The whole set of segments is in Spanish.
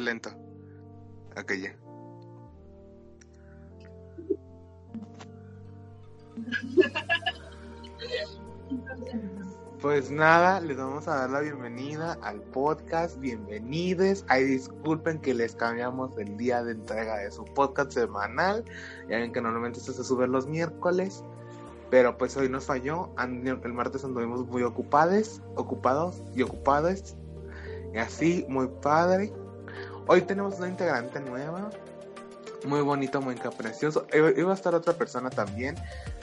lento. Ok, ya. Pues nada, les vamos a dar la bienvenida al podcast. Bienvenidos. Ay, disculpen que les cambiamos el día de entrega de su podcast semanal. Ya ven que normalmente esto se sube los miércoles. Pero pues hoy nos falló. El martes anduvimos muy ocupados, ocupados y ocupados. Y así, muy padre. Hoy tenemos una integrante nueva. Muy bonito, muy precioso. Iba iba a estar otra persona también.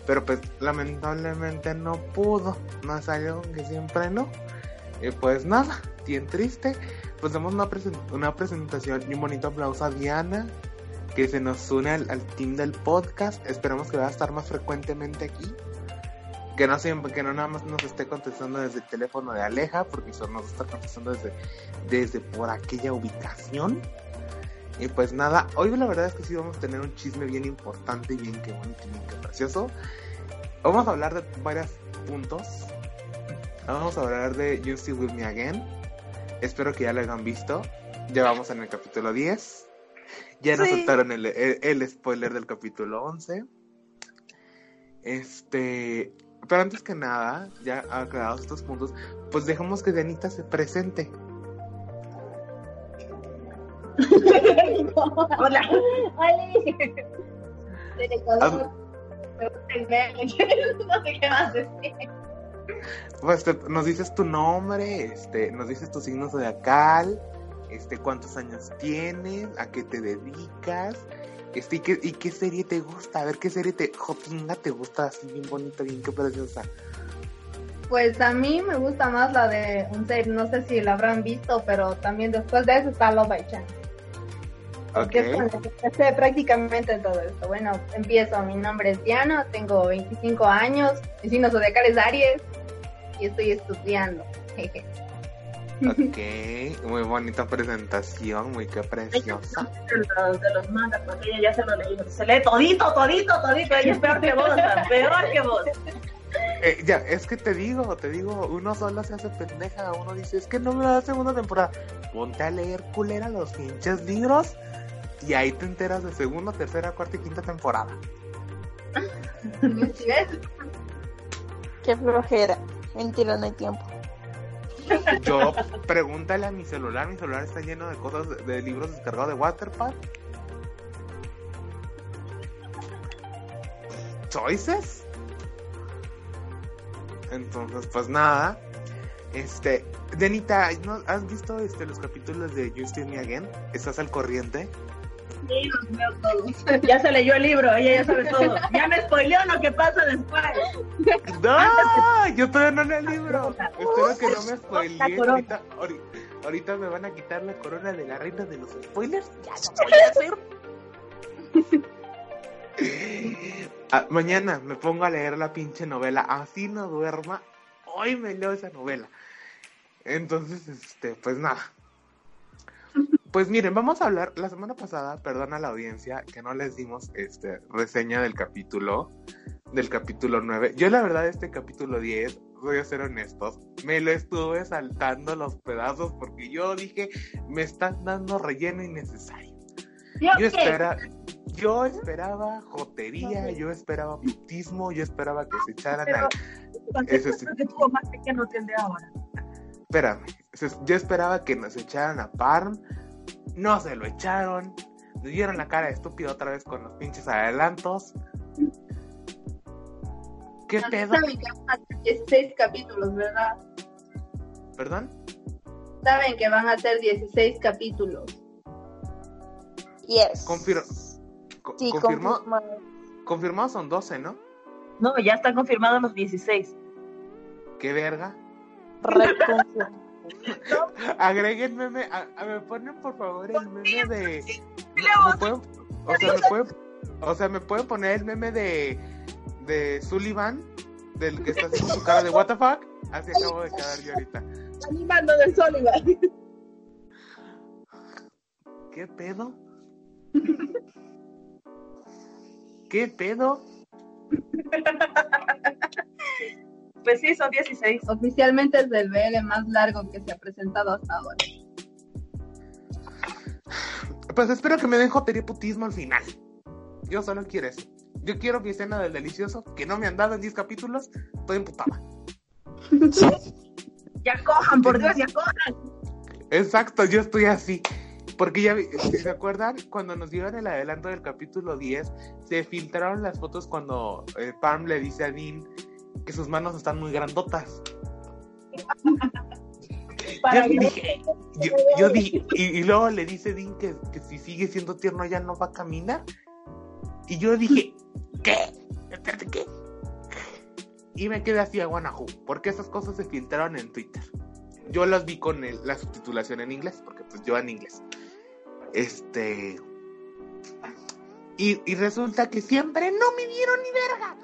Pero pues lamentablemente no pudo. No es algo que siempre no. Y pues nada, bien triste. Pues damos una, presen- una presentación y un bonito aplauso a Diana. Que se nos une al, al team del podcast. Esperamos que va a estar más frecuentemente aquí. Que no siempre, que no nada más nos esté contestando desde el teléfono de Aleja, porque solo nos está contestando desde, desde por aquella ubicación. Y pues nada, hoy la verdad es que sí vamos a tener un chisme bien importante y bien que bonito y bien que precioso. Vamos a hablar de varios puntos. Vamos a hablar de You Still With Me Again. Espero que ya lo hayan visto. Ya vamos en el capítulo 10. Ya nos soltaron el, el- el spoiler del capítulo 11. Este. Pero antes que nada, ya aclarados estos puntos, pues dejamos que Dianita se presente. Hola. El meme. No sé qué más decir. Pues te- nos dices tu nombre, este, nos dices tu signo zodiacal, este, cuántos años tienes, a qué te dedicas, este, y qué, y qué serie te gusta, a ver qué serie te, jotinga te gusta, así bien bonita, bien que preciosa. Pues a mí me gusta más la de un ser, no sé si la habrán visto, pero también después de eso está Love by Chance. Ok, Que prácticamente en todo esto. Bueno, empiezo. Mi nombre es Diana, tengo 25 años, mi signo zodiacal es Aries y estoy estudiando. Jeje. Ok, muy bonita presentación, muy que preciosa. de los, de los mangas, porque ella ya se lo leyó. Se lee todito, todito, todito. Ella es peor que vos, peor que vos. Eh, ya, es que te digo, te digo, uno solo se hace pendeja, uno dice, es que no me da segunda temporada. Ponte a leer culera los pinches libros y ahí te enteras de segunda, tercera, cuarta y quinta temporada. Qué flojera. Mentira, no hay tiempo. Yo, pregúntale a mi celular, mi celular está lleno de cosas, de, libros descargados de Waterpad. Choices. Entonces, pues nada. Este, Denita, ¿no has visto este los capítulos de See Me Again? ¿Estás al corriente? Sí, los veo todos. Ya se leyó el libro, ella ya sabe todo. Ya me spoileó lo que pasa después. ¡No! Yo todavía no leo el libro. Espero que no me spoileen. ahorita me van a quitar la corona de la reina de los spoilers. Ya no voy a hacer. Ah, mañana me pongo a leer la pinche novela. Así no duerma. Hoy me leo esa novela. Entonces, este, pues nada. Pues miren, vamos a hablar. La semana pasada, perdón a la audiencia, que no les dimos este reseña del capítulo, del capítulo 9. Yo, la verdad, este capítulo 10, voy a ser honestos, me lo estuve saltando los pedazos porque yo dije, me están dando relleno innecesario. ¿Yo Yo, espera, yo esperaba jotería, yo esperaba putismo, yo esperaba que se echaran Pero- al... Eso sí. que tuvo más pequeño que el de ahora. Espérame, yo esperaba que nos echaran a Parm, no se lo echaron, nos dieron la cara de estúpido otra vez con los pinches adelantos. ¿Qué pedo? Saben que van a ser 16 capítulos, ¿verdad? ¿Perdón? Saben que van a ser 16 capítulos. Yes. Confir- co- Sí, confirmó, confirmado. confirmado son 12, ¿no? No, ya están confirmados los 16. ¿Qué verga? Agreguen meme, a, a- me ponen por favor el meme de... ¿me pueden- o, sea, me pueden, o sea, me pueden poner el meme de, de Sullivan, del que está haciendo su cara de what the fuck. Así acabo de quedar yo ahorita. Animando del Sullivan. ¿Qué pedo? ¿Qué pedo? Pues sí, son 16. Oficialmente es el BL más largo que se ha presentado hasta ahora. Pues espero que me den jotería y putismo al final. Yo solo quiero eso. Yo quiero mi escena del delicioso, que no me han dado en 10 capítulos. Estoy emputada. Ya cojan, por Dios, ya cojan. Exacto, yo estoy así. Porque ya, vi- ¿se acuerdan? Cuando nos dieron el adelanto del capítulo 10, se filtraron las fotos cuando eh, Pam le dice a Dean que sus manos están muy grandotas. Para yo dije, yo, yo dije, y, y luego le dice Dean que, que si sigue siendo tierno ya no va a caminar. Y yo dije, ¿qué? Espérate, ¿qué? Y me quedé así a Guanajú, porque esas cosas se filtraron en Twitter. Yo las vi con el- la subtitulación en inglés, porque pues yo en inglés. Este. Y, y resulta que siempre no me dieron ni verga.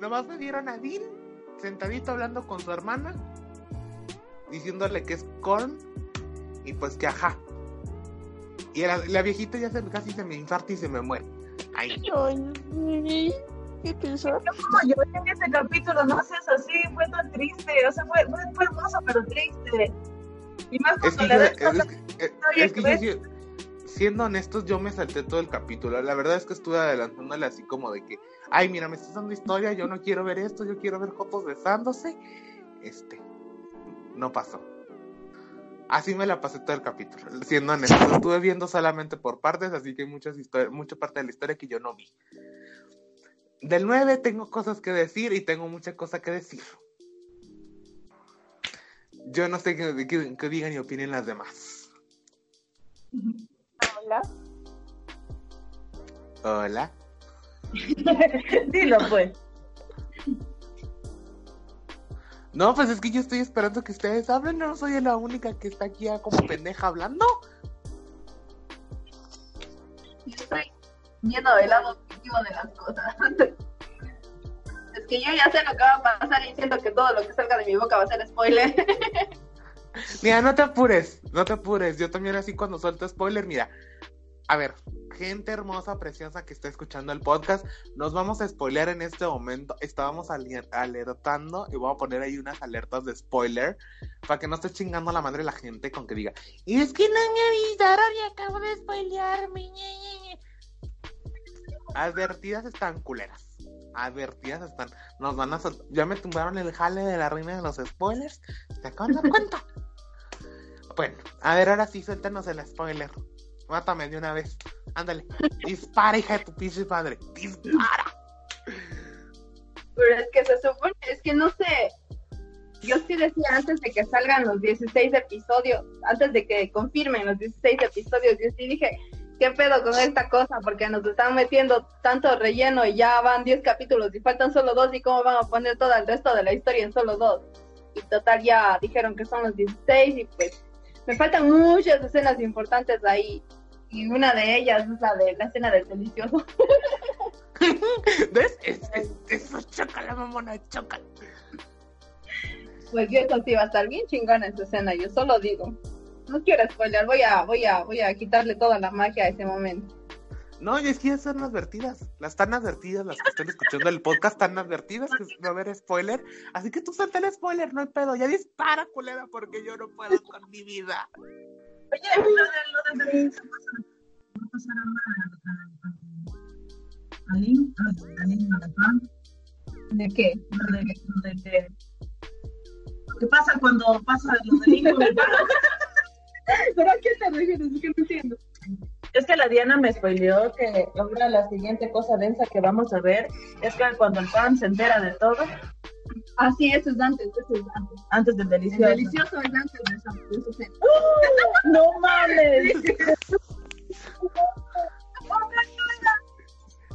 Nomás me dieron a Dean sentadito hablando con su hermana, diciéndole que es corn y pues que ajá. Y la, la viejita ya se, casi se me infarta y se me muere. Ay, Ay, ¿Qué pensar? Yo como lloré en ese capítulo, no seas así, fue tan triste, o sea, fue, fue, fue hermoso, pero triste. Y más es cuando que, le yo- das es, que- es- es yo siendo honestos, yo me salté todo el capítulo. La verdad es que estuve adelantándole así como de que, ay, mira, me estás dando historia, yo no quiero ver esto, yo quiero ver fotos besándose. Este, no pasó. Así me la pasé todo el capítulo, siendo honesto. Estuve viendo solamente por partes, así que hay muchas historias, mucha parte de la historia que yo no vi. Del 9 tengo cosas que decir y tengo mucha cosa que decir. Yo no sé qué, qué- qué digan y opinen las demás. Hola. Hola. Dilo, pues. No, pues es que yo estoy esperando que ustedes hablen, no soy la única que está aquí ya como pendeja hablando. Yo estoy viendo el lado positivo de las cosas. Es que yo ya sé lo que va a pasar y siento que todo lo que salga de mi boca va a ser spoiler. Mira, no te apures, no te apures. Yo también así cuando suelto spoiler, mira. A ver, gente hermosa, preciosa que está escuchando el podcast, nos vamos a spoilear en este momento. Estábamos alertando y voy a poner ahí unas alertas de spoiler para que no esté chingando la madre la gente con que diga, y es que no me avisaron y acabo de spoilearme. ñe, ñe, ñe". Advertidas están culeras. advertidas están. Nos van a Ya me tumbaron el jale de la reina de los spoilers. ¿Te acaban de dar cuenta? Bueno, a ver, ahora sí, suéltanos el spoiler. Mátame de una vez. Ándale. Dispara, hija de tu pinche padre. Dispara. Pero es que se supone, es que no sé. Yo sí decía antes de que salgan los 16 episodios, antes de que confirmen los 16 episodios, yo sí dije, ¿qué pedo con esta cosa? Porque nos están metiendo tanto relleno y ya van 10 capítulos y faltan solo dos y cómo van a poner todo el resto de la historia en solo dos. Y total ya dijeron que son los 16 y pues me faltan muchas escenas importantes ahí. Y una de ellas es la de la escena del delicioso. ¿Ves? Es, es, eso choca la mamona, choca. Pues yo eso sí va a estar bien chingona esa escena, yo solo digo. No quiero spoiler, voy a, voy a, voy a quitarle toda la magia a ese momento. No, y es que ya están advertidas. Las están advertidas, las que están escuchando el podcast están advertidas que va a haber spoiler. Así que tú suelta el spoiler, no hay pedo. Ya dispara, culera, porque yo no puedo con mi vida. Oye, lo de lo del delicioso va a pasar ahora a, a, a Lin, a, a Lin, a la fan. ¿De qué? De, de que- ¿Qué pasa cuando pasa lo de Lin con el pan? ¿Pero a qué te refieres? Es que no entiendo. Es que la Diana me spoileó que ahora la siguiente cosa densa que vamos a ver es que cuando el pan se entera de todo Ah, sí, eso es antes, eso es antes. antes del El delicioso. delicioso es antes de escena. ¡No mames!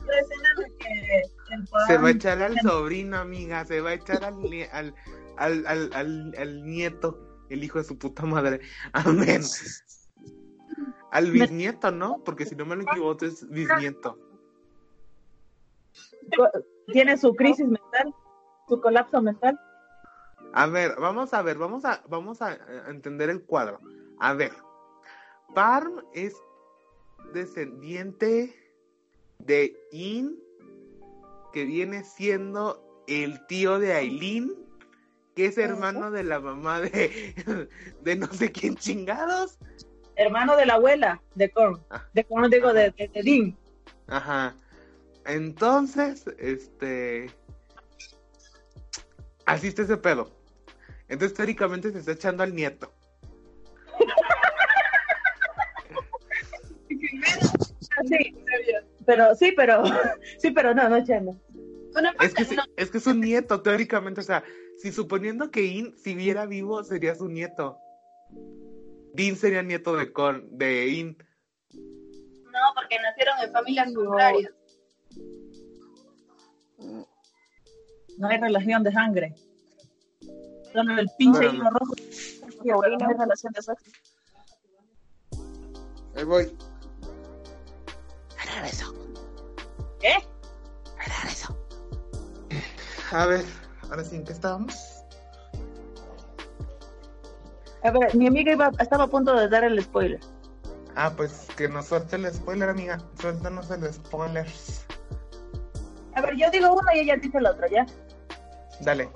La escena de que el pan Se va a echar al sobrino, amiga. Se va a echar al, al, al, al, al, al nieto, el hijo de su puta madre. Amén. Al bisnieto, ¿no? Porque si no me lo equivoco, es bisnieto. tiene su crisis mental, su colapso mental. A ver, vamos a ver, vamos a, vamos a, entender el cuadro. A ver, Parm es descendiente de In, que viene siendo el tío de Aileen, que es hermano de la mamá de, de no sé quién chingados. Hermano de la abuela de Korn. Ah. De Korn, digo, de, de, de Dean. Ajá. Entonces, este. Así está ese pedo. Entonces, teóricamente se está echando al nieto. Sí, pero sí, pero sí, pero no, no. Bueno, Es que, no, es que es un nieto, teóricamente. O sea, si suponiendo que In siguiera vivo, sería su nieto. Dean sería nieto de Con, de In. no, porque nacieron en familias contrarias. No hay relación de sangre. Solo el pinche hilo rojo. Sobrino. No hay relación de sexo. Ahí voy. ¿Qué? A ver, ahora sí, ¿en qué estábamos? A ver, mi amiga iba, estaba a punto de dar el spoiler. Ah, pues que nos suelte el spoiler, amiga. Suéltanos el spoiler. A ver, yo digo una y ella dice la otra, ¿ya? Dale.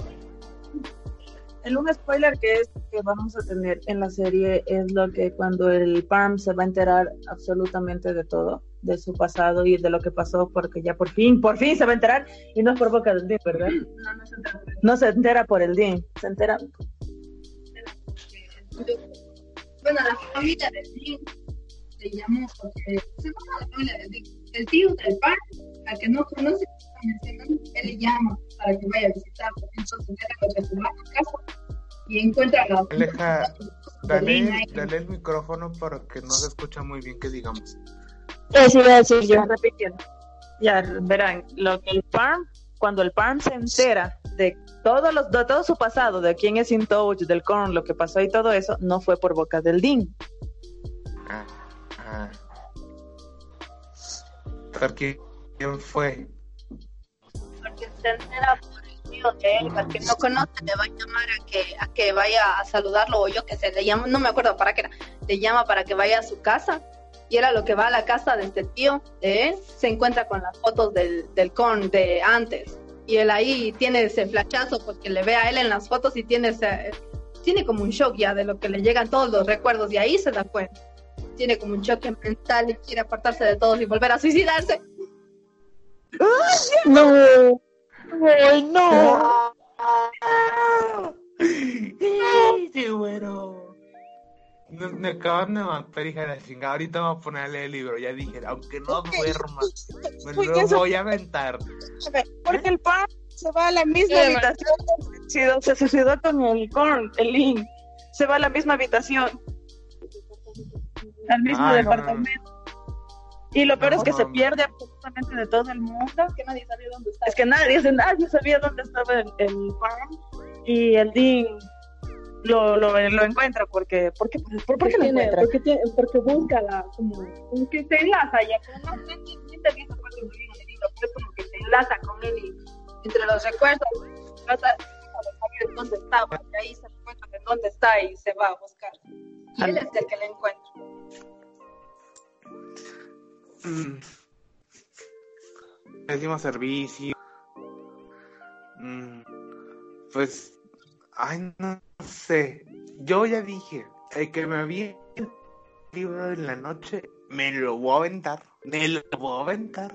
El un spoiler que es que vamos a tener en la serie es lo que cuando el Parm se va a enterar absolutamente de todo, de su pasado y de lo que pasó, porque ya por fin, por fin se va a enterar y no es por boca del Dean, ¿verdad? No, no se entera. No se entera por el Dean, se entera. Bueno, la familia del Dean se llamó porque se llama la familia del Dean. El tío del par, al que no conoce, él le llama para que vaya a visitarlo. Entonces, que casa y encuentra la Aleja, Dale, dale el micrófono porque no se escucha muy bien que digamos. Eso iba a decir yo. Ya repitiendo. Ya verán, lo que el Parm, cuando el Parm se entera de todos los, de todo su pasado, de quién es In Touch, del Korn, lo que pasó y todo eso, no fue por boca del Dean. Ah, ah. Porque, ¿Quién fue? Porque se entera por el tío de él, al que no conoce, le va a llamar a que, a que vaya a saludarlo, o yo que sé, le llama, no me acuerdo para qué era, le llama para que vaya a su casa, y era lo que va a la casa de este tío de él, se encuentra con las fotos del, del con de antes, y él ahí tiene ese flachazo porque le ve a él en las fotos y tiene ese, tiene como un shock ya de lo que le llegan todos los recuerdos, y ahí se da cuenta. Tiene como un choque mental y quiere apartarse de todos y volver a suicidarse. No. ¡Ay, no! Sí, bueno. Me, me acaban de matar, hija de la chingada. Ahorita voy a poner a leer el libro. Ya dije, aunque no duerma, me Uy, lo voy a aventar. Porque el pan se va a la misma Sí, habitación. Se suicidó, se suicidó con el corn, el link. Se va a la misma habitación. Al mismo Ay, no, no, no. Y lo peor No, es que no, se no. pierde absolutamente de todo el mundo. Que nadie sabía dónde estaba. Es que nadie, nadie sabía dónde estaba el, el farm. Y el Dean lo, lo, lo encuentra porque... ¿Por qué, por, qué lo tiene, encuentra? porque, tiene, porque busca la, como, como que se enlaza ya, como no, no te visto parte muy bien en el libro, pero es como que se enlaza con él y entre los recuerdos, trata de saber dónde estaba, y ahí se encuentra de dónde está y se va a buscar. Y él es el que le encuentra. Mm. Pésimo servicio. Mm. Pues, ay, no sé. Yo ya dije, el que me había el libro en la noche, me lo voy a aventar. Me lo voy a aventar.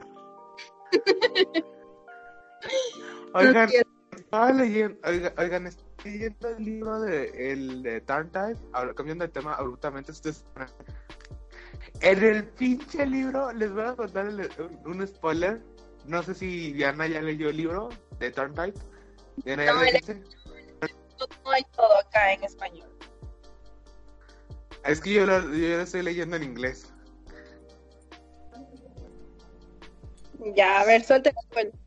Oigan, estaba leyendo, oiga- oigan, estoy leyendo el libro de el de ahora cambiando de tema abruptamente, ustedes en el pinche libro, les voy a contar el- un, un spoiler. No sé si Diana ya leyó el libro de. Diana ya No? No, no hay todo acá en español. Es que yo lo, yo lo estoy leyendo en inglés. Ya, a ver, suelta el cuento.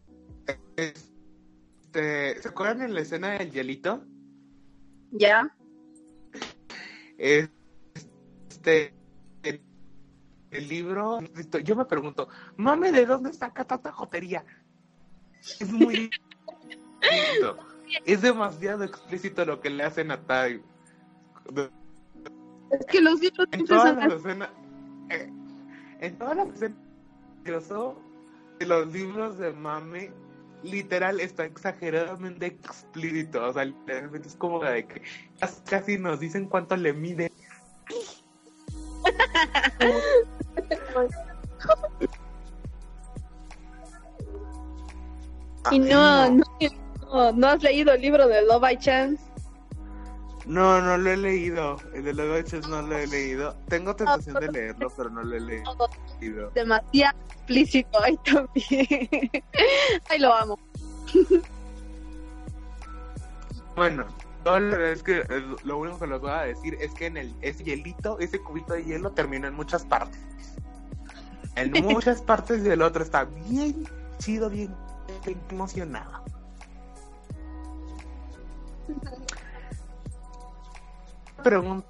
Este, ¿Se acuerdan en la escena del hielito? Ya. Este, el libro, yo me pregunto, mame, ¿de dónde saca tanta jotería? Es muy. Es demasiado explícito lo que le hacen a Tai. Es que los libros En todas las escenas, eh, en todas las escenas de los libros de mame, literal está exageradamente explícito. O sea, literalmente es como de que casi nos dicen cuánto le mide. Y no, no, no, no has leído el libro de Love by Chance. No, no lo he leído. El de los hechos no lo he leído. Tengo tentación de leerlo, pero no lo he leído. Demasiado explícito ahí también. Ay, lo amo. Bueno, es que eh, lo único que les voy a decir es que en el ese hielito, ese cubito de hielo termina en muchas partes. En muchas partes del otro está bien chido, bien, bien emocionado. Pregunta,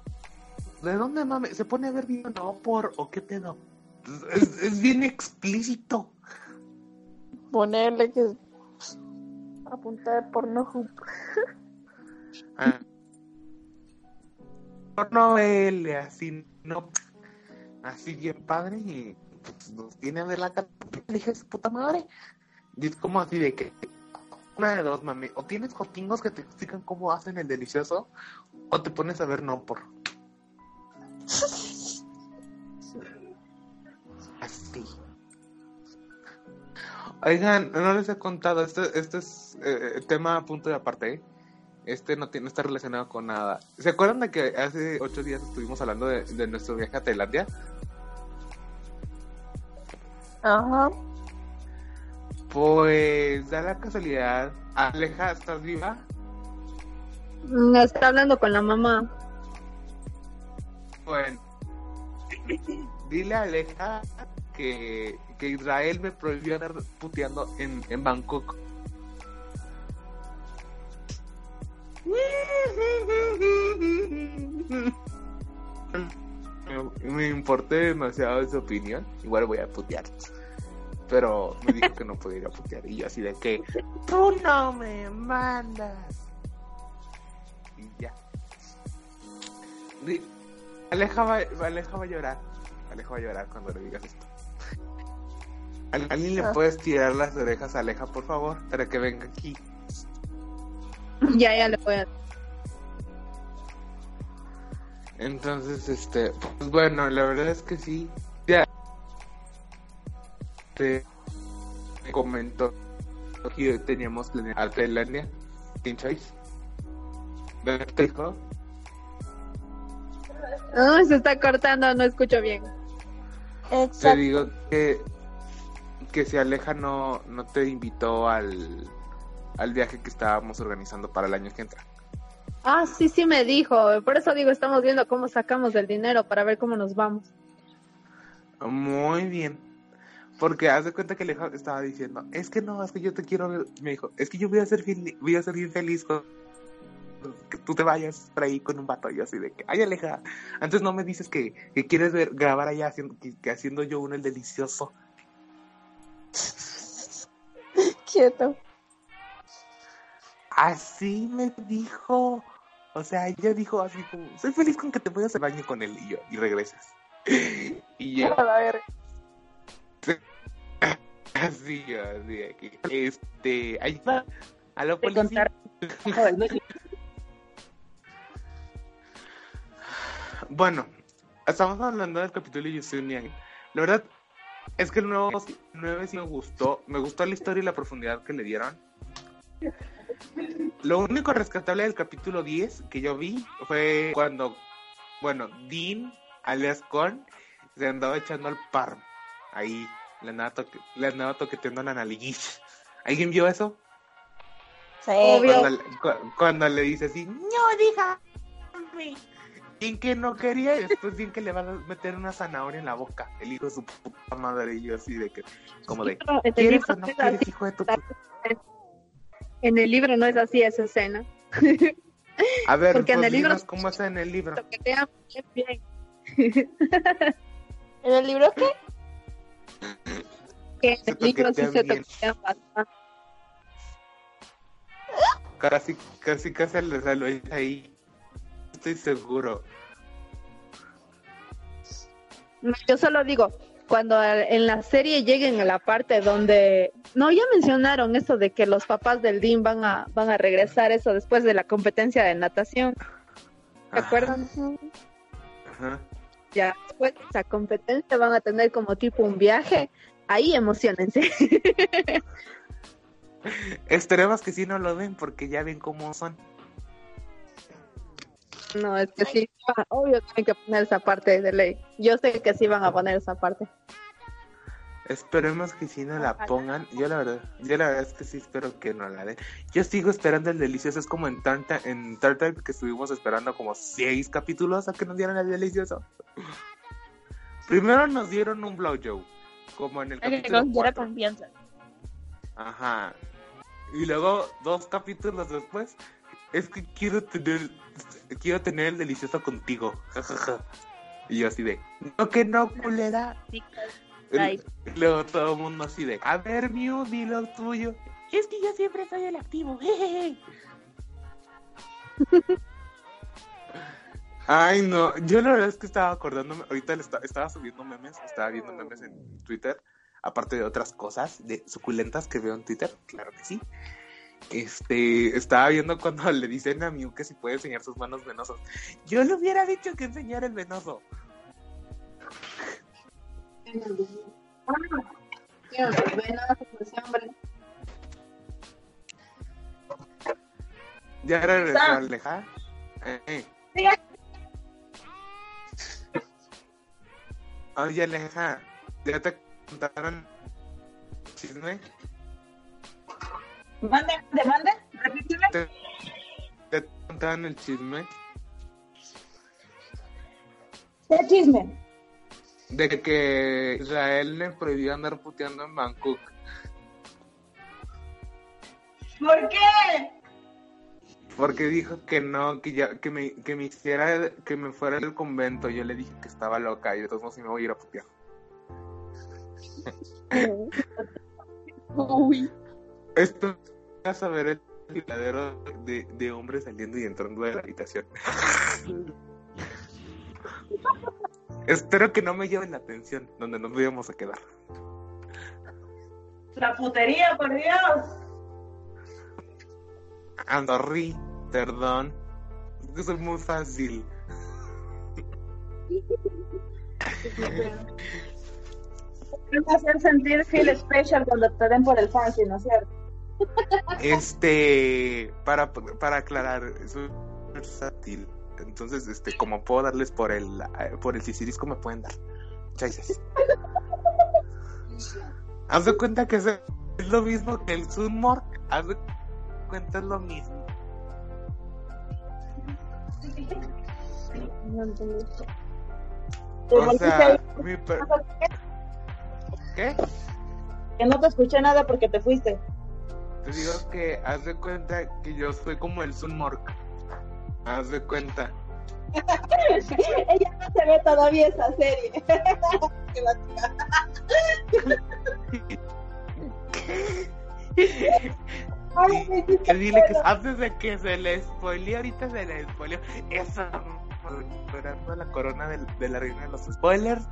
¿de dónde mame? ¿Se pone a ver bien no por o qué pedo? Es, es bien explícito. Ponerle que pues, apuntar por no Ah. No vele así, no. Así bien padre y pues, nos viene a ver la cara. Dije, su puta madre. Como así de que. Una de dos, mami. O tienes jotingos que te explican cómo hacen el delicioso, o te pones a ver no por. Así. Oigan, no les he contado, este, este es eh, tema a punto de aparte. ¿eh? Este no, tiene, no está relacionado con nada. ¿Se acuerdan de que hace ocho días estuvimos hablando de, de nuestro viaje a Tailandia? Ajá. Pues da la casualidad. Aleja, ¿estás viva? Mm, Está hablando con la mamá. Bueno, dile a Aleja que, que Israel me prohibió andar puteando en, en Bangkok. Me, me importé demasiado su opinión. Igual voy a putear. Pero me dijo que no podía ir a putear. Y yo así de que tú no me mandas. Y ya. Aleja va, Aleja va a llorar. Aleja va a llorar cuando le digas esto. ¿Al- ¿Alguien le Ah. puedes tirar las orejas a Aleja, por favor? Para que venga aquí. Ya, ya le voy a. Entonces, este, pues bueno, la verdad es que sí. Ya. Te me comentó y hoy teníamos planeado Artelandia. ¿Ves qué dijo? No, se está cortando, no escucho bien. Te digo que, que si Aleja no, no te invitó al, al viaje que estábamos organizando para el año que entra. Ah, sí, sí me dijo. Por eso digo, estamos viendo cómo sacamos el dinero para ver cómo nos vamos. Muy bien. Porque haz de cuenta que Aleja estaba diciendo, es que no, es que yo te quiero ver. Me dijo, es que yo voy a ser, voy a ser bien feliz con que tú te vayas por ahí con un vato. Y yo así de que, ay Aleja, antes no me dices que, que quieres ver, grabar allá haciendo, que, que haciendo yo uno el delicioso. Quieto. Así me dijo. O sea, ella dijo así como, soy feliz con que te vayas al baño con él y yo, y regreses. Y yo, A verga. Así, así, aquí. Este, ayuda a la policía. contar. Bueno, estamos hablando del capítulo de Yusunian. La verdad es que el nuevo 9 sí me gustó. Me gustó la historia y la profundidad que le dieron. Lo único rescatable del capítulo 10 que yo vi fue cuando, bueno, Dean, alias Con, se andaba echando al Parm. Ahí, le andaba, toque- le andaba toqueteando la naliguish. ¿Alguien vio eso? Sí. Obvio. Cuando, le- cu- cuando le dice así, no dígame. Y que no quería, y después bien que le va a meter una zanahoria en la boca, el hijo de su puta madre, y yo así de que, como de, en ¿quieres libro o no no es quieres, así. hijo de tu puta? En el libro no es así esa escena. A ver, Porque en pues el libro- dinos cómo es en el libro. Bien. ¿En el libro qué? Que en el libro sí se toquetean bastante. Casi, casi, casi le salió ahí. Estoy seguro. Yo solo digo, cuando en la serie lleguen a la parte donde no ya mencionaron eso de que los papás del Dean van a van a regresar eso después de la competencia de natación, ¿se Ajá, acuerdan? ajá. Ya después de esa competencia van a tener como tipo un viaje, ahí emocionense. Esperemos que sí no lo ven porque ya ven cómo son. no, es que sí, obvio tienen que poner esa parte de ley. Yo sé que sí van a poner esa parte. Esperemos que sí no la pongan. Yo la verdad, yo la verdad es que sí espero que no la den. Yo sigo esperando el delicioso. Es como en Tarta, en Tartar que estuvimos esperando como seis capítulos a que nos dieran el delicioso. Primero nos dieron un blowjob, como en el capítulo considera 4. confianza. Ajá. Y luego dos capítulos después, es que quiero tener, quiero tener el delicioso contigo. Ja, ja, ja. Y yo así de, no que no, culera. Sí, Y Luego todo el mundo así de, a ver, Mew, di lo tuyo. Es que yo siempre soy el activo. jejeje". Ay, no, yo la verdad es que estaba acordándome, ahorita le esta- estaba subiendo memes, estaba viendo memes en Twitter, aparte de otras cosas de suculentas que veo en Twitter, claro que sí. Este, estaba viendo cuando le dicen a Mew que si puede enseñar sus manos venosas. Yo le hubiera dicho que enseñara el venoso. Ya regresó Está. Aleja. Eh. Siga. Oye, Aleja, ¿ya te contaron chisme? Mande, demande, repíteme. ¿Te, te contaron el chisme? ¿Qué chisme? De que Israel le prohibió andar puteando en Bangkok. ¿Por qué? Porque dijo que no, que ya, que me, que me hiciera, que me fuera del convento. Yo le dije que estaba loca y de todos modos sí me voy a ir a putear. Uy. Esto vas a ver el tiradero de, de hombres saliendo y entrando de la habitación. Espero que no me lleven la atención donde nos íbamos a quedar. La putería, por Dios. Andorri, perdón. Es que soy muy fácil. Es hacer sentir feel special cuando te den por el fancy, ¿no es cierto? Este, para, para aclarar, es un versátil. Entonces, este, como puedo darles por el por el sisirisco me pueden dar. Gracias. Haz de cuenta que es, es lo mismo que el Sunmork. Haz de cuenta es lo mismo. No entendí. O sea, mi per- ¿qué? Que no te escuché nada porque te fuiste. Te digo que haz de cuenta que yo soy como el Sunmork. Haz de cuenta. Ella no se ve todavía esa serie. Ay, Que dile que antes de que se le spoilee, ahorita se le spoileó. Esa esperando la corona del- de, la reina de los spoilers.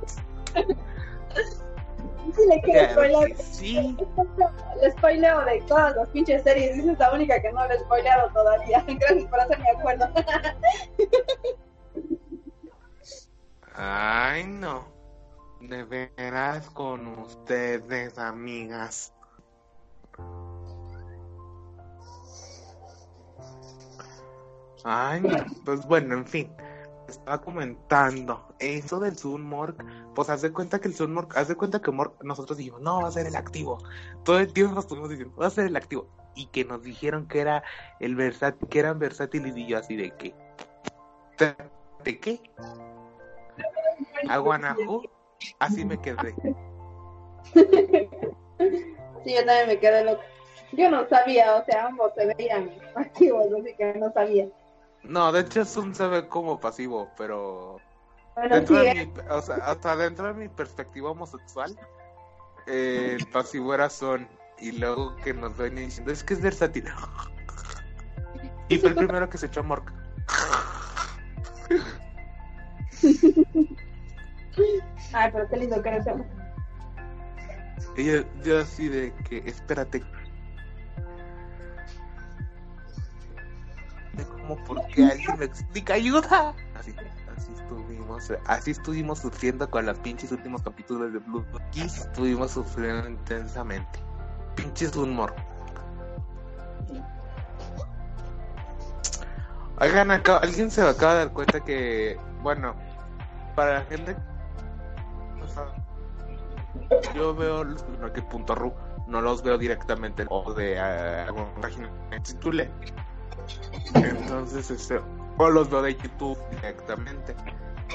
Dile que Claro spoiler- sí. El spoileo de todas las pinches series. Esa es la única que no lo he spoileado todavía. Gracias por hacerme acuerdo. Ay, no. De veras con ustedes, amigas. Ay, no. Pues bueno, en fin. Estaba comentando eso del Sunmork. Pues haz de cuenta que el Sunmork, haz de cuenta que Mork, nosotros dijimos, no, va a ser el activo. Todo el tiempo estuvimos diciendo, va a ser el activo. Y que nos dijeron que era el versátil, que eran versátiles y yo así de qué. ¿De qué? a Guanajú, así me quedé. Sí, yo también me quedé loca. Yo no sabía, o sea, ambos se veían activos, así que no sabía. No, de hecho Sun se ve como pasivo, pero Bueno, dentro sí, de eh, mi, o sea, hasta dentro de mi perspectiva homosexual, eh, el pasivo era Sun y luego que nos ven diciendo es que es versátil. Y fue el primero que se echó a Mork. Ay, pero qué lindo que eres. Y yo, yo así de que espérate. Como porque alguien me explica ayuda. Así, así estuvimos, así estuvimos sufriendo con los pinches últimos capítulos de Blue Aquí estuvimos sufriendo intensamente. Pinches humor. Oigan, acá, alguien se acaba de dar cuenta que, bueno, para la gente o sea, yo veo los market.ru, no los veo directamente o de eh, alguna página que titule. Entonces, este, o los veo de YouTube directamente.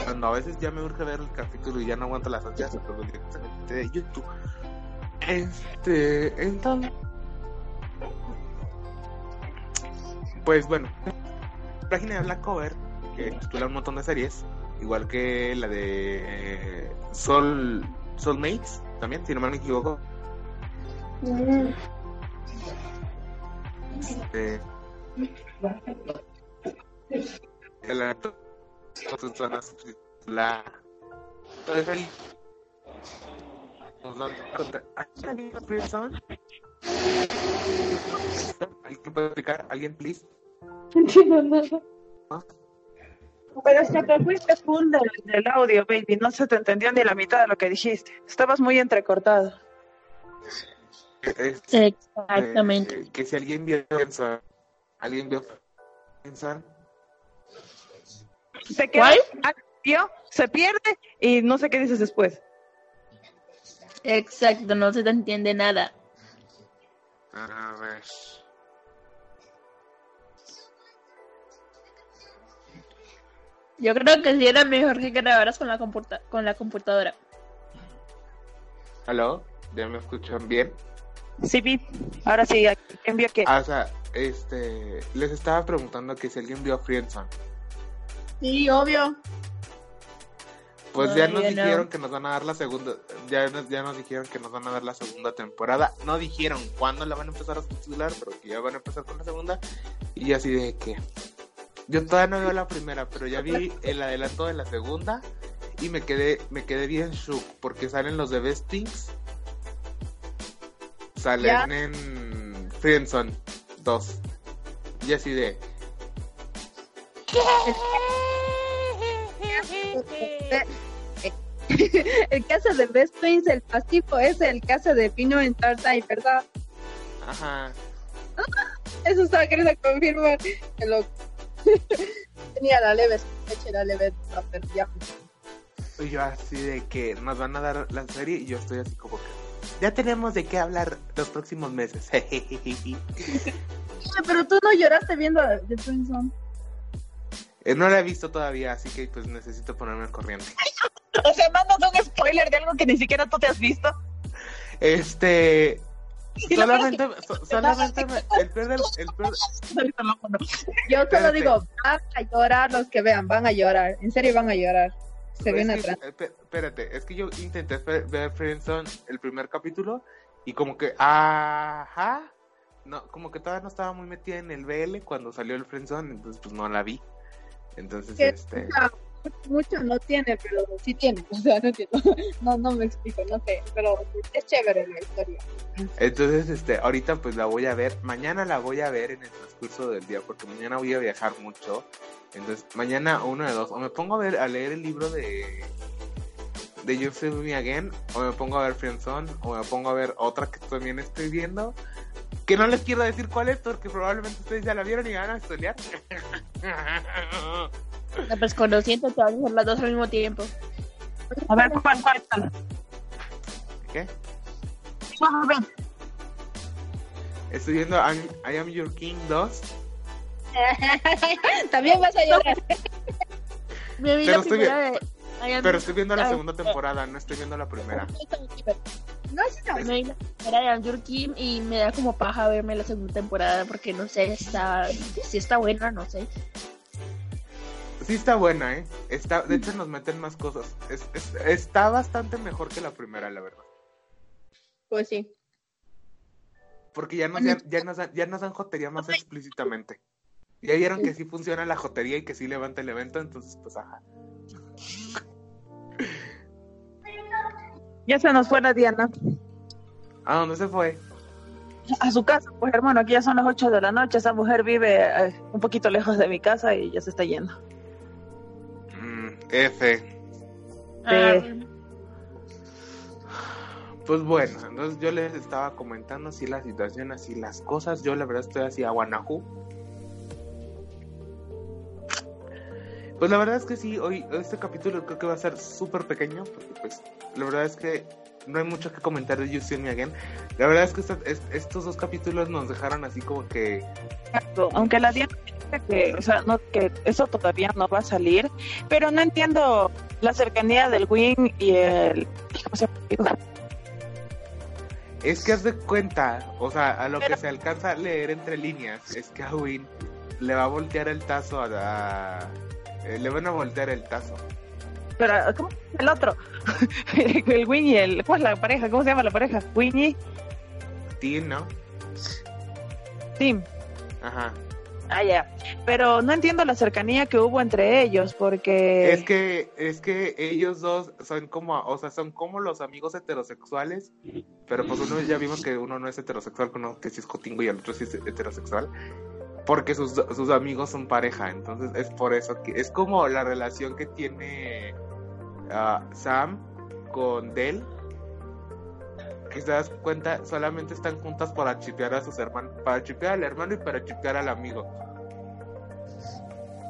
Cuando a veces ya me urge ver el capítulo y ya no aguanto las ansias, lo veo directamente de YouTube. Este, entonces, pues bueno, la página de Black Cover, que titula un montón de series, igual que la de eh, Soul Soulmates, también, si no me equivoco. Mm, Este, el actor la entonces nos contra ¿Alguien puede explicar? ¿Alguien, please? No entiendo nada. Pero es que te fuiste full del, del audio, baby. No se te entendió ni la mitad de lo que dijiste. Estabas muy entrecortado. Este, Exactamente. eh, que si alguien vio Friendzone, ¿alguien vio Friendzone? Se quedó, ¿Cuál? vio, se pierde y no sé qué dices después. Exacto, no se te entiende nada. A ver. Yo creo que sí era mejor que grabaras con la, computa- con la computadora. ¿Aló? ¿Ya me escuchan bien? Sí. Ahora sí, envío que. Ah, o sea, este, les estaba preguntando que si alguien vio Friendzone. Sí, obvio. Pues No, ya nos no. dijeron que nos van a dar la segunda, ya nos, ya nos dijeron que nos van a dar la segunda temporada. No dijeron cuándo la van a empezar a titular, pero que ya van a empezar con la segunda. Y así de que yo todavía no veo la primera, pero ya vi el adelanto de la segunda y me quedé, me quedé bien shook porque salen los de Best Things. Salen Ya. en Friendzone 2. Y así de El caso de Best Twins, el pasivo, es el caso de Pino en Tartai, ¿verdad? Ajá. Eso estaba queriendo confirmar. Que lo... Tenía la leve sospecha y la leve ya. Y yo así de que nos van a dar la serie y yo estoy así como que ya tenemos de qué hablar los próximos meses. Pero tú no lloraste viendo The Twin Zone. Eh, no la he visto todavía, así que pues necesito ponerme al corriente. O sea, mandas un spoiler de algo que ni siquiera tú te has visto. Este, solamente, so- solamente me- el peor del, el peor. Yo solo digo, van a llorar los que vean, van a llorar. En serio van a llorar. Se ven atrás. espérate, es que yo intenté ver Friendzone el primer capítulo y como que, ajá, no, como que todavía no estaba muy metida en el BL cuando salió el Friendzone, entonces pues no la vi. Entonces, este, mucho no tiene, pero sí tiene. O sea, no entiendo. No, no me explico, no sé. Pero es chévere la historia. entonces, este, ahorita pues la voy a ver, mañana la voy a ver en el transcurso del día, porque mañana voy a viajar mucho. Entonces, mañana uno de dos, o me pongo a ver, a leer el libro de de You See Me Again, o me pongo a ver Friendzone, o me pongo a ver otra que también estoy viendo, que no les quiero decir cuál es, porque probablemente ustedes ya la vieron y van a estudiar. No, pues conociendo te van a hacer las dos al mismo tiempo. A ver, ¿cuál, cuál, cuál? ¿Qué? Vamos a ver. Estoy viendo I'm- I Am Your King 2. También vas a llorar. Me vi Pero la estoy primera de... I am- Pero estoy viendo la segunda temporada, no estoy viendo la primera. No, sí, no. Me vi la primera de Your Kim y me da como paja verme la segunda temporada porque no sé, está, si está buena, no sé. Sí está buena, ¿eh? Está, de hecho nos meten más cosas. Es- es- está bastante mejor que la primera, la verdad. Pues sí. Porque ya nos, ya, ya nos, dan, ya nos dan jotería más explícitamente. Ya vieron que sí funciona la jotería y que sí levanta el evento, entonces pues ajá. Ya se nos fue la Diana. ¿A dónde se fue? A su casa, pues hermano, aquí ya son las 8 de la noche. Esa mujer vive eh, un poquito lejos de mi casa y ya se está yendo. F. Ah, Pues bueno, entonces yo les estaba comentando así la situación, así las cosas. Yo la verdad estoy así a Guanajú. Pues la verdad es que sí, hoy este capítulo creo que va a ser súper pequeño, porque pues la verdad es que no hay mucho que comentar de You See Me Again. La verdad es que esta- estos dos capítulos nos dejaron así como que... Aunque la Diana que, o sea, no, que eso todavía no va a salir, pero no entiendo la cercanía del Wing y el. ¿Cómo se llama? Es que haz de cuenta, o sea, a lo Pero- que se alcanza a leer entre líneas, es que a Win le va a voltear el tazo a... la- eh, le van a voltear el tazo. Pero, ¿cómo el otro? el Wing y el. ¿Cómo es la pareja? ¿Cómo se llama la pareja? Wing y Tim, ¿no? Tim. Ajá. Ah, ya. Pero no entiendo la cercanía que hubo entre ellos, porque. Es que, es que ellos dos son como, o sea, son como los amigos heterosexuales, pero pues uno ya vimos que uno no es heterosexual, uno que sí es cotingo y el otro sí es heterosexual, porque sus, sus amigos son pareja, entonces es por eso que es como la relación que tiene ah, Sam con Dell, que se das cuenta, solamente están juntas para chipear a sus hermanos, para chipear al hermano y para chipear al amigo.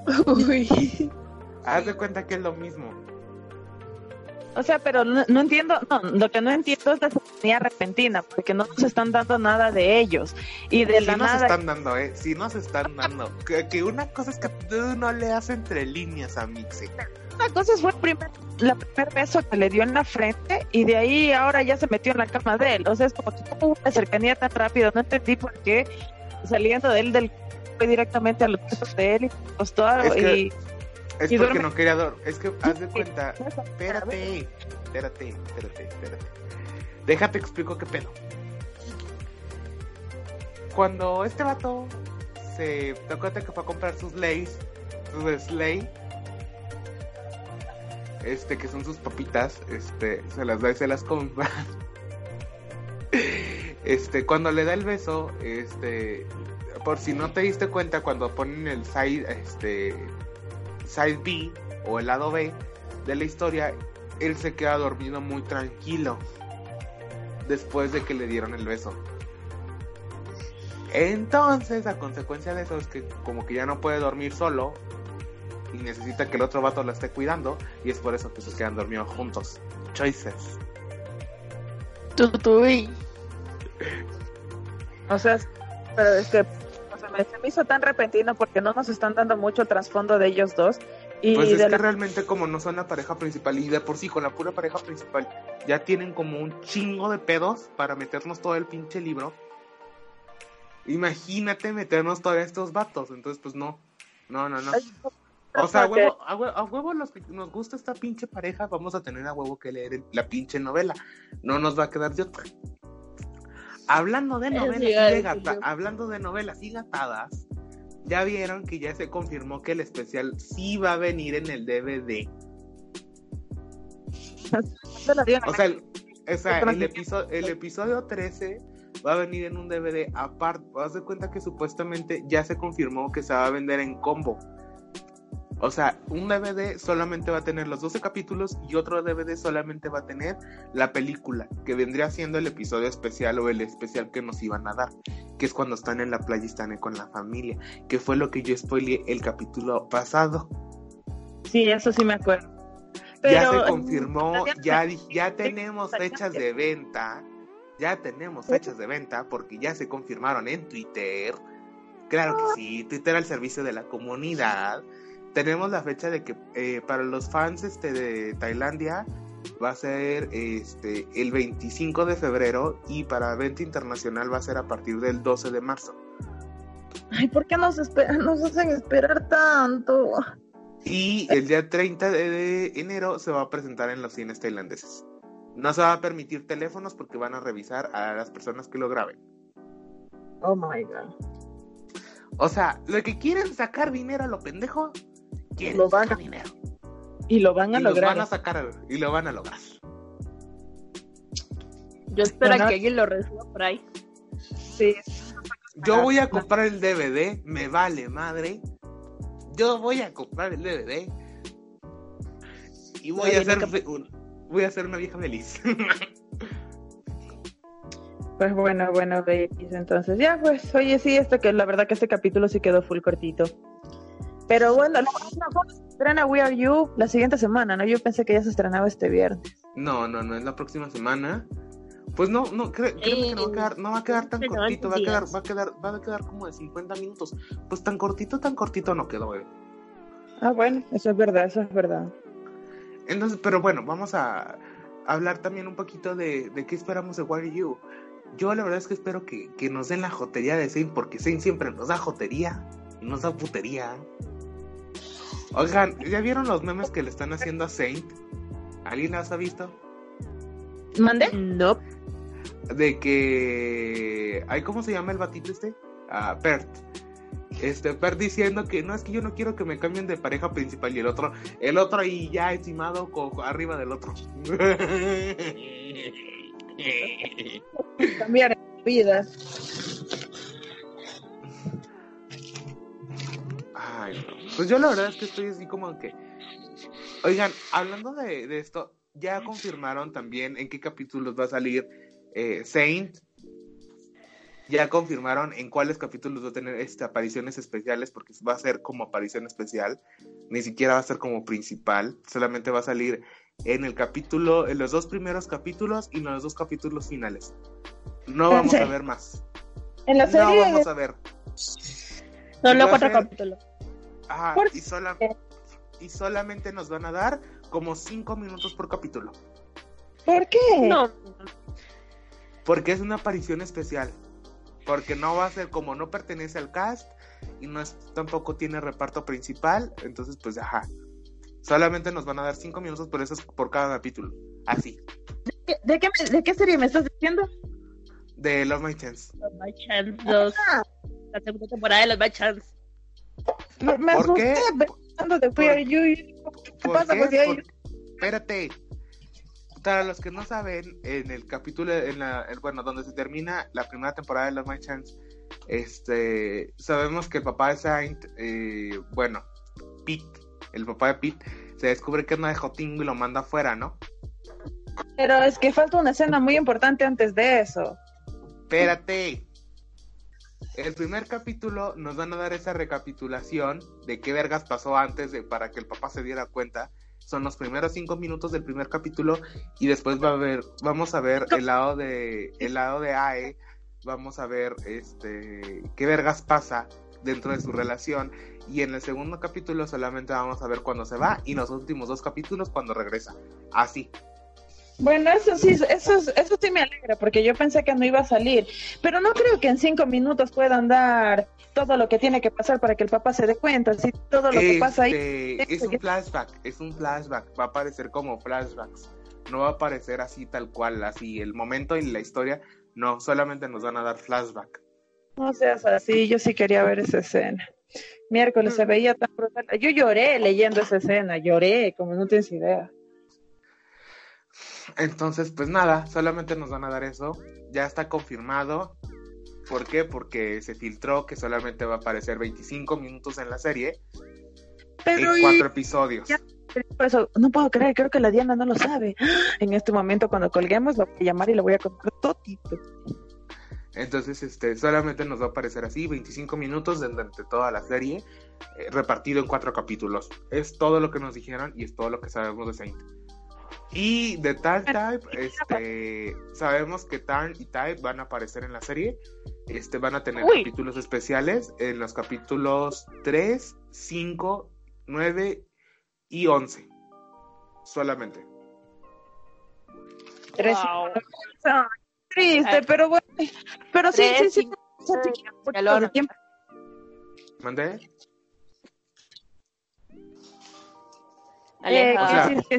Uy. Haz de cuenta que es lo mismo. O sea, pero no, no entiendo, no, lo que no entiendo es la cercanía repentina, porque no nos están dando nada de ellos. Y de Sí la nos nada. están dando, ¿eh? Sí nos están dando. Que, que una cosa es que tú no leas entre líneas a Mixi. Una cosa fue el primer, la primer beso que le dio en la frente y de ahí ahora ya se metió en la cama de él. O sea, es como que tuvo una cercanía tan rápido. No entendí por qué saliendo de él del fue directamente a los besos de él y se acostó Es que- y Es Y porque duerme- no quería dormir. Es que haz de cuenta. Espérate, espérate, espérate, espérate. Déjate explico qué pedo. Cuando este vato se da cuenta que fue a comprar sus leys, sus sleigh, este, que son sus papitas, este, se las da y se las compra. Este, cuando le da el beso, este, por si no te diste cuenta, cuando ponen el side, este, side B o el lado B de la historia, él se queda dormido muy tranquilo después de que le dieron el beso. Entonces, a consecuencia de eso, es que como que ya no puede dormir solo y necesita que el otro vato lo esté cuidando, y es por eso que se quedan dormidos juntos. Choices. Tutuy. O sea, pero es que o sea, me, se me hizo tan repentino porque no nos están dando mucho trasfondo de ellos dos. Y Pues es de que la- realmente como no son la pareja principal y de por sí con la pura pareja principal ya tienen como un chingo de pedos para meternos todo el pinche libro. Imagínate meternos todavía estos vatos, entonces pues no, no, no, no. O sea, a huevo, a huevo, a huevo los que nos gusta esta pinche pareja vamos a tener a huevo que leer el- la pinche novela. No nos va a quedar de otra. Hablando de novelas y de gata- hablando de novelas y gatadas, ya vieron que ya se confirmó que el especial sí va a venir en el DVD. O sea, el, o sea, Otra el, vez. episodio, el episodio 13 va a venir en un DVD aparte. Haz de cuenta que supuestamente ya se confirmó que se va a vender en combo. O sea, un DVD solamente va a tener los 12 capítulos y otro DVD solamente va a tener la película, que vendría siendo el episodio especial o el especial que nos iban a dar, que es cuando están en la playa y están con la familia, que fue lo que yo spoileé el capítulo pasado. Sí, eso sí me acuerdo. ya se confirmó, ya, ya tenemos fechas de venta, ya tenemos fechas de venta porque ya se confirmaron en Twitter. Claro que sí, Twitter al servicio de la comunidad. Tenemos la fecha de que eh, para los fans este, de Tailandia va a ser este el 25 de febrero y para venta internacional va a ser a partir del 12 de marzo. Ay, ¿por qué nos, nos hacen esperar tanto? Y el día 30 de, de enero se va a presentar en los cines tailandeses. No se va a permitir teléfonos porque van a revisar a las personas que lo graben. Oh my god. O sea, lo que quieren sacar dinero a lo pendejo, quieren Lo van sacar a- dinero. Y lo van a Y lo lograr. van a sacar y lo van a lograr. Yo espero Bueno. que alguien lo reciba por ahí. Sí. Yo voy a comprar el DVD, me vale madre. Yo voy a comprar el DVD. Y voy a ser voy a ser una vieja feliz. Pues bueno, bueno, babies. Entonces, ya, pues, oye, sí, esto que la verdad que este capítulo sí quedó full cortito. Pero bueno, no, no, ¿cuándo se estrena We Are You la siguiente semana, ¿no? Yo pensé que ya se estrenaba este viernes. No, no, no, es la próxima semana. Pues no, no, cre- créeme que no va a quedar, no va a quedar tan cortito, va a quedar, va a quedar, va a quedar como de 50 minutos. Pues tan cortito, tan cortito no quedó, güey. Ah, bueno, eso es verdad, eso es verdad. Entonces, pero bueno, vamos a hablar también un poquito de, de qué esperamos de Where Are You. Yo la verdad es que espero que, que nos den la jotería de Zane, porque Zane siempre nos da jotería y nos da putería. Oigan, ¿ya vieron los memes que le están haciendo a Saint? ¿Alguien los ha visto? ¿Mande? No. de que ay cómo se llama el batito este ah Pert este Pert diciendo que no es que yo no quiero que me cambien de pareja principal y el otro el otro ahí ya estimado arriba del otro Cambiar vida. ay no. Pues yo la verdad es que estoy así como que oigan hablando de, de esto ya confirmaron también en qué capítulos va a salir eh, Saint ya confirmaron en cuáles capítulos va a tener este, apariciones especiales, porque va a ser como aparición especial, ni siquiera va a ser como principal, solamente va a salir en el capítulo, en los dos primeros capítulos y en los dos capítulos finales. No vamos a ver más. En la No serie vamos a ver. Solo cuatro capítulos. ¿Por y, sola- y solamente nos van a dar como cinco minutos por capítulo, ¿Por qué? No. porque es una aparición especial. Porque no va a ser como no pertenece al cast y no es, tampoco tiene reparto principal, entonces pues ajá. Solamente nos van a dar cinco minutos por eso es por cada capítulo. Así. ¿De, de qué, ¿De qué serie me estás diciendo? De Love My Chance. Los My Chance 2. La segunda temporada de los My Chance. Me, me ¿Por asusté qué? pensando de Are You. digo, ¿Qué ¿Por pasa? qué? Pues, Por- Espérate. Para los que no saben, en el capítulo, en la, bueno, donde se termina la primera temporada de Love My Chance, este, sabemos que el papá de Saint, eh, bueno, Pete, el papá de Pete, se descubre que es una de Jotingo y lo manda afuera, ¿no? Pero es que falta una escena muy importante antes de eso. Espérate. El primer capítulo nos van a dar esa recapitulación de qué vergas pasó antes de para que el papá se diera cuenta. Son los primeros cinco minutos del primer capítulo y después va a ver, vamos a ver el lado de el lado de Ae, vamos a ver este qué vergas pasa dentro de su relación y en el segundo capítulo solamente vamos a ver cuando se va y en los últimos dos capítulos cuando regresa. Así. Bueno, eso sí, eso, eso sí me alegra, porque yo pensé que no iba a salir. Pero no creo que en cinco minutos puedan dar todo lo que tiene que pasar para que el papá se dé cuenta. Si todo lo que pasa ahí. Este, es un flashback, es un flashback. Va a aparecer como flashbacks. No va a aparecer así tal cual, así el momento y la historia. No, solamente nos van a dar flashback. No seas así, yo sí quería ver esa escena. Miércoles se veía tan brutal. Yo lloré leyendo esa escena, lloré, como no tienes idea. Entonces, pues nada, solamente nos van a dar eso. Ya está confirmado. ¿Por qué? Porque se filtró que solamente va a aparecer 25 minutos en la serie. Pero en y- cuatro episodios. ya- eso, no puedo creer, creo que la Diana no lo sabe. En este momento, cuando colguemos, lo voy a llamar y le voy a contar todito. Entonces, este, solamente nos va a aparecer así, 25 minutos durante toda la serie, eh, repartido en cuatro capítulos. Es todo lo que nos dijeron y es todo lo que sabemos de Saint. Y de Tal Type, este, sabemos que Tarn y Type van a aparecer en la serie. Este, van a tener Uy. capítulos especiales en los capítulos 3, 5, 9 y 11. Solamente. Tres- Wow. Triste, Ay. pero bueno. Pero sí, sí, Tres, sí. cinco, sí. ¿Mandé? Aleja. Eh, O sea-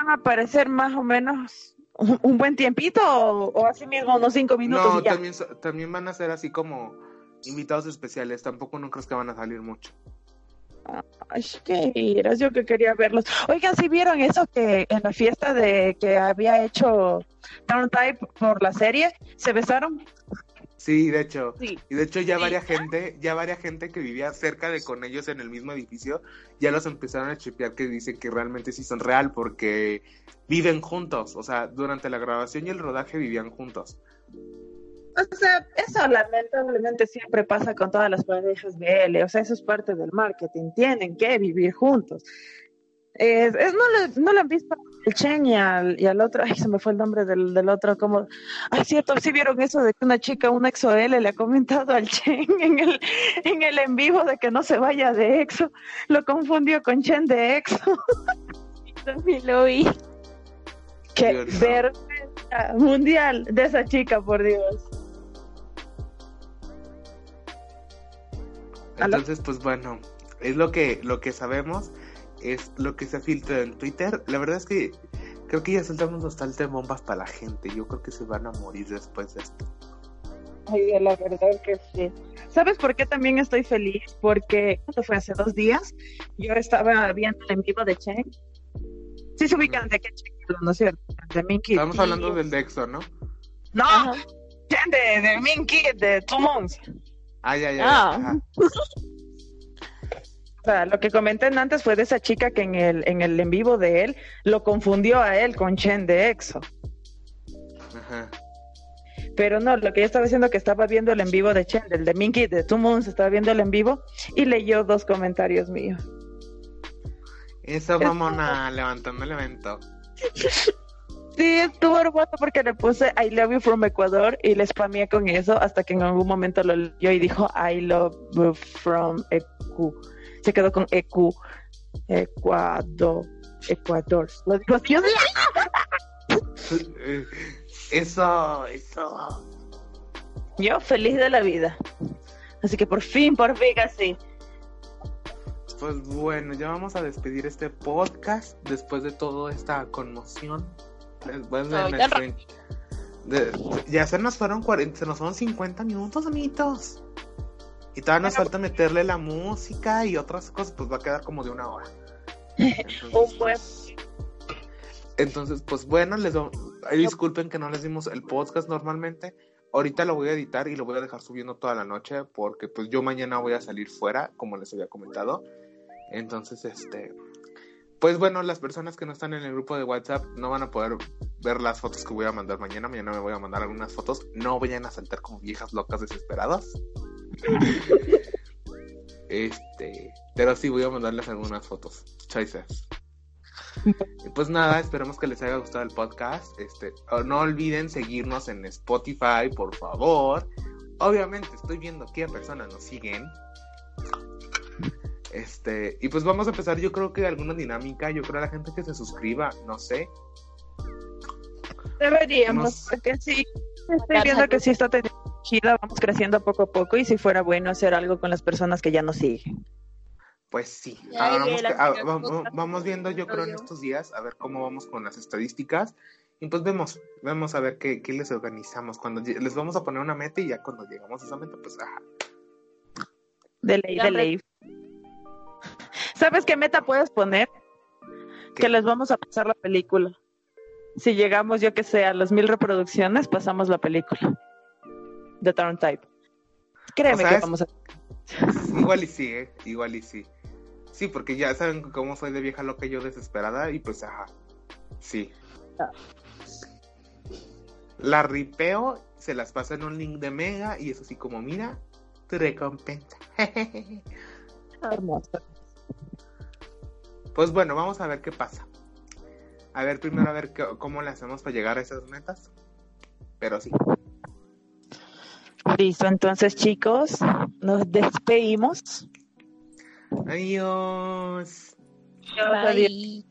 van a aparecer más o menos un, un buen tiempito o, o así mismo unos cinco minutos No, y ya. también, también van a ser así como invitados especiales. Tampoco no crees que van a salir mucho. Ay, qué yo que quería verlos. Oigan, si vieron eso que en la fiesta de que había hecho Town Type por la serie, se besaron. Sí, de hecho. Sí. Y de hecho ya Sí. varias gente, ya varias gente que vivía cerca de con ellos en el mismo edificio, ya los empezaron a chipear que dicen que realmente sí son real porque viven juntos. O sea, durante la grabación y el rodaje vivían juntos. O sea, eso lamentablemente siempre pasa con todas las parejas BL. O sea, eso es parte del marketing. Tienen que vivir juntos. Es- es- no, le, no le han visto al Chen y al, y al otro. Ay, se me fue el nombre del, del otro. Como, ay, cierto, sí vieron eso de que una chica, un exo L, le ha comentado al Chen en el, en el en vivo de que no se vaya de exo. Lo confundió con Chen de exo. También lo vi. Qué vergüenza mundial de esa chica, por Dios. Entonces, pues bueno, es lo que, lo que sabemos, es lo que se filtra en Twitter. La verdad es que creo que ya soltamos bastante bombas para la gente. Yo creo que se van a morir después de esto. Ay, la verdad que sí. ¿Sabes por qué también estoy feliz? Porque esto fue hace dos días. Yo estaba viendo el en vivo de Chen. Sí se ubican de qué Chen, ¿no es cierto? De Minky. Estamos hablando del Dexo, ¿no? No, Ajá. Chen de, de Minky, de Two Months. Ah, ya, ya. Ah. ya. O sea, lo que comenté antes fue de esa chica que en el, en el en vivo de él lo confundió a él con Chen de EXO. Ajá. Pero no, lo que yo estaba diciendo que estaba viendo el en vivo de Chen, del de Minky, de Two Moons, estaba viendo el en vivo y leyó dos comentarios míos. Eso, mamona, levantando el evento. Sí, estuvo hermoso porque le puse I love you from Ecuador y le spameé con eso hasta que en algún momento lo leyó y dijo I love you from EQ. Se quedó con EQ. Ecuador. Ecuador. Lo dijo así. yo, Eso, eso. Yo feliz de la vida. Así que por fin, por fin, así. Pues bueno, ya vamos a despedir este podcast después de toda esta conmoción. Después de Ay, nuestro ya de- ya se nos fueron 40, se nos fueron 50 minutos, amiguitos. Y todavía nos falta meterle la música y otras cosas, pues va a quedar como de una hora. Entonces, Un buen- pues, entonces, pues bueno, les do- disculpen que no les dimos el podcast normalmente. Ahorita lo voy a editar y lo voy a dejar subiendo toda la noche porque pues yo mañana voy a salir fuera, como les había comentado. Entonces, este, pues bueno, las personas que no están en el grupo de WhatsApp no van a poder ver las fotos que voy a mandar mañana. Mañana me voy a mandar algunas fotos. No vayan a saltar como viejas locas desesperadas. Este, pero sí voy a mandarles algunas fotos. Choices. Y pues nada, esperemos que les haya gustado el podcast. Este, no olviden seguirnos en Spotify, por favor. Obviamente estoy viendo qué personas nos siguen. Este, y pues vamos a empezar, yo creo que alguna dinámica, yo creo a la gente que se suscriba, no sé. Deberíamos, porque sí, estoy viendo que sí está teniendo chida, vamos creciendo poco a poco y si fuera bueno hacer algo con las personas que ya nos siguen. Pues sí, Ah, vamos, viendo yo creo en estos días a ver cómo vamos con las estadísticas y pues vemos, vemos a ver qué, qué les organizamos. Cuando les vamos a poner una meta y ya cuando llegamos a esa meta, pues ajá. De ley, de ley. ¿Sabes qué meta puedes poner? ¿Qué? Que les vamos a pasar la película. Si llegamos, yo que sé, a las mil reproducciones, pasamos la película. The Turn Type. Créeme O sea, que vamos a... Igual y sí, ¿eh? igual y sí. Sí, porque ya saben cómo soy de vieja loca yo desesperada y pues ajá. Sí. Ah. La ripeo, se las paso en un link de Mega y es así como, mira, tu recompensa. Hermosa. Pues bueno, vamos a ver qué pasa. A ver, primero a ver qué- cómo le hacemos para llegar a esas metas. Pero sí. Listo, entonces chicos, nos despedimos. Adiós. Bye.